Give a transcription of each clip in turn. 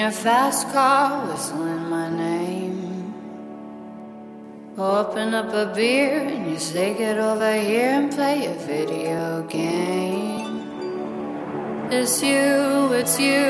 your fast car whistling my name. Open up a beer and you say, Get over here and play a video game. It's you, it's you.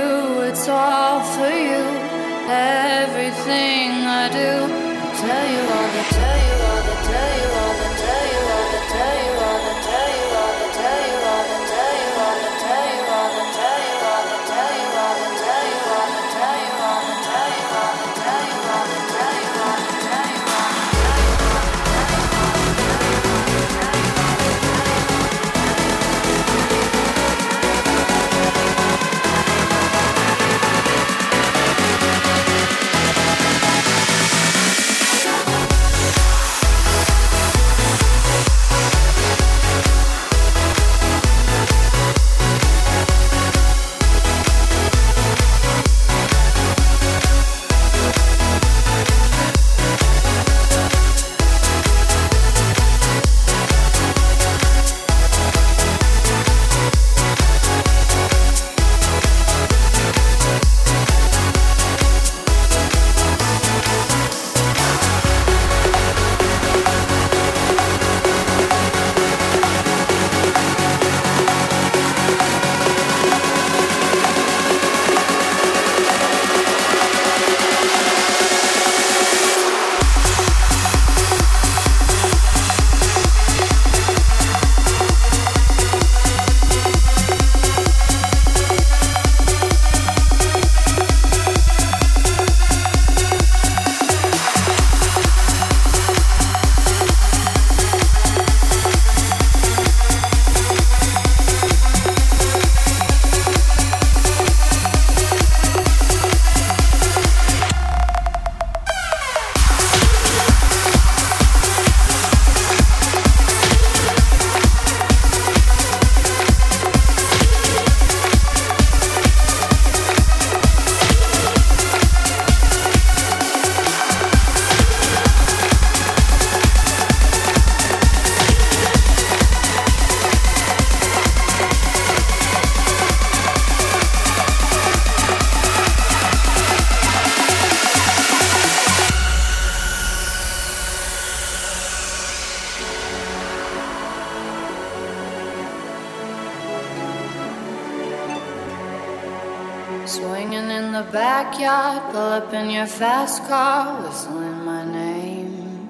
backyard, pull up in your fast car, whistling my name.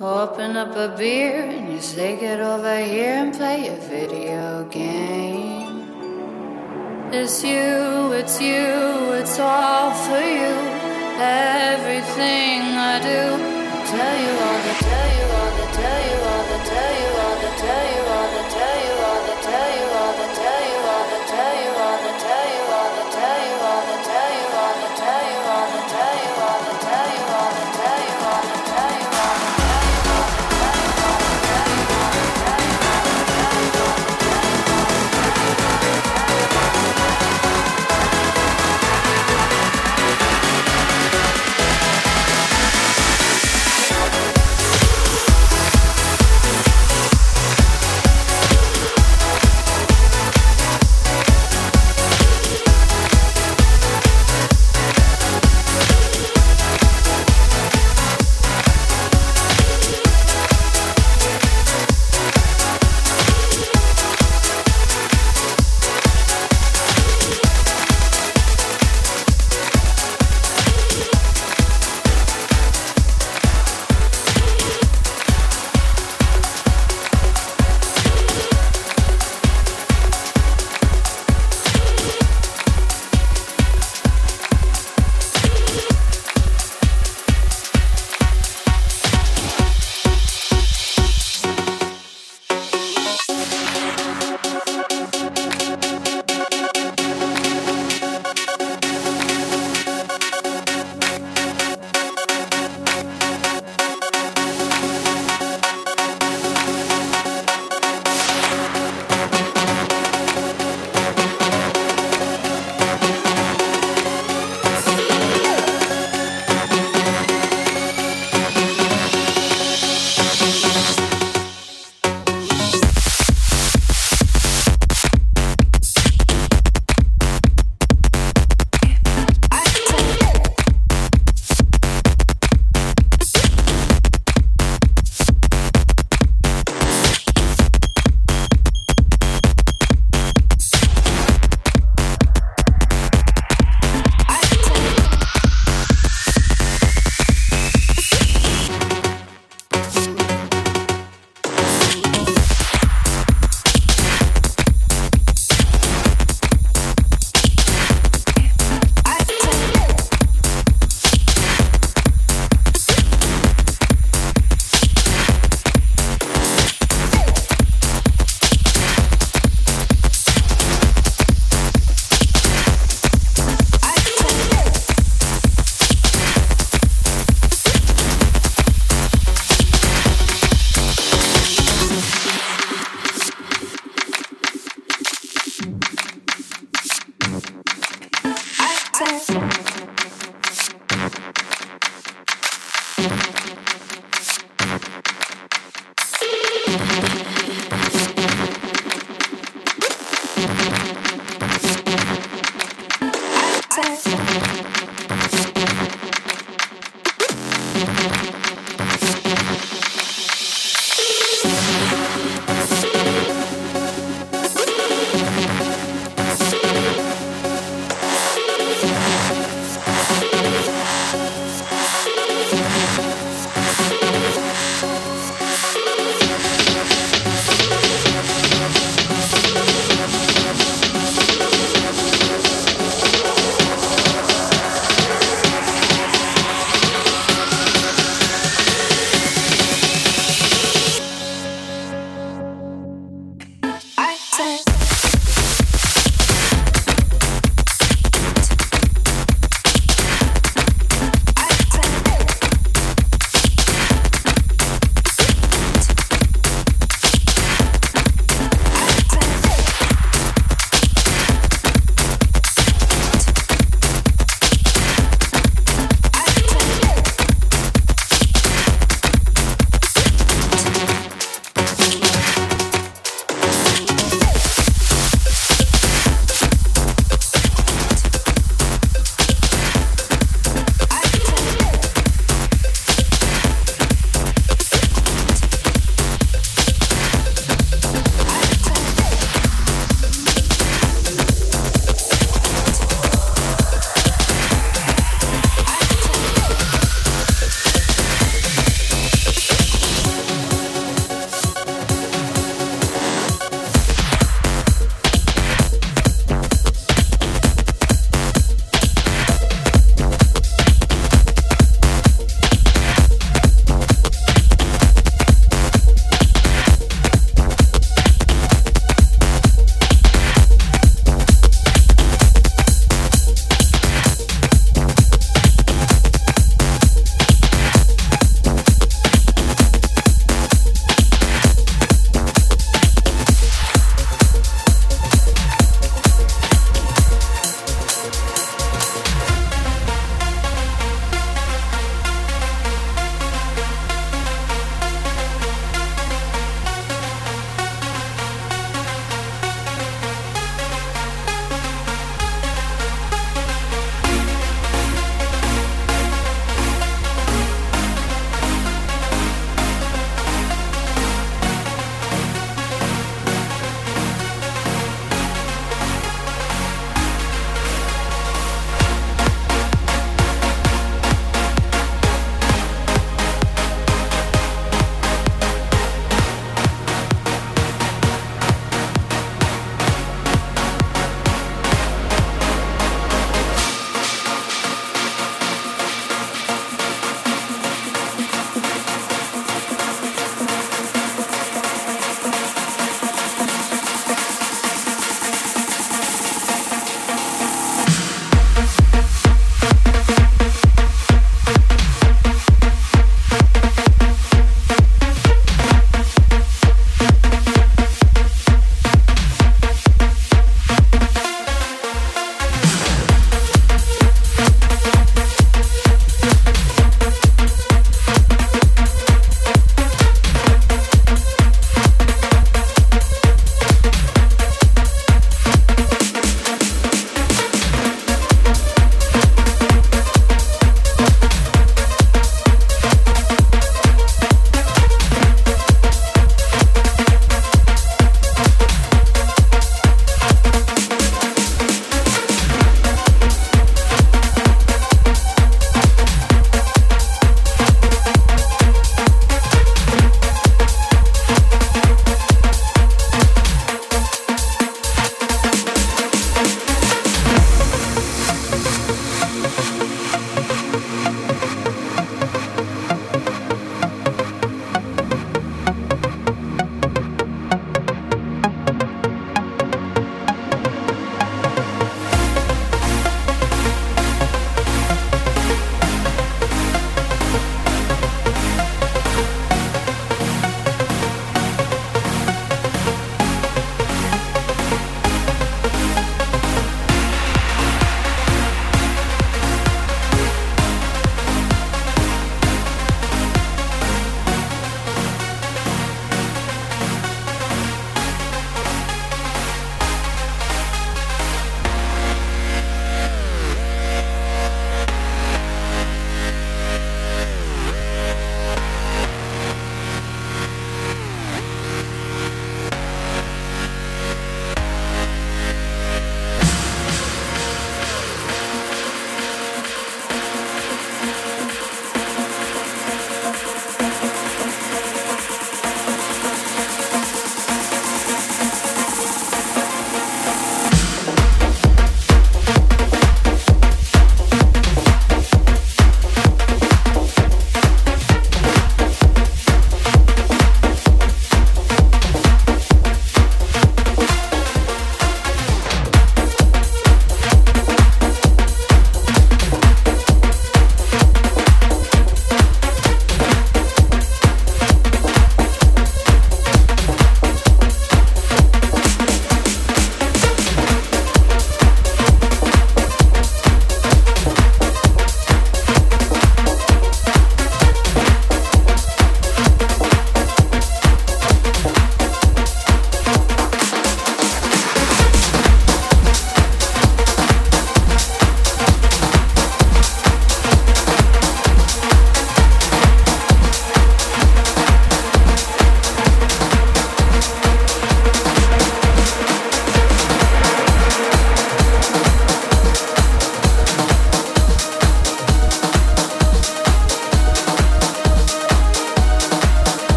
Open up a beer and you say, Get over here and play a video game. It's you, it's you, it's all for you. Everything I do, I tell you all, I tell you.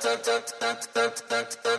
Thank you.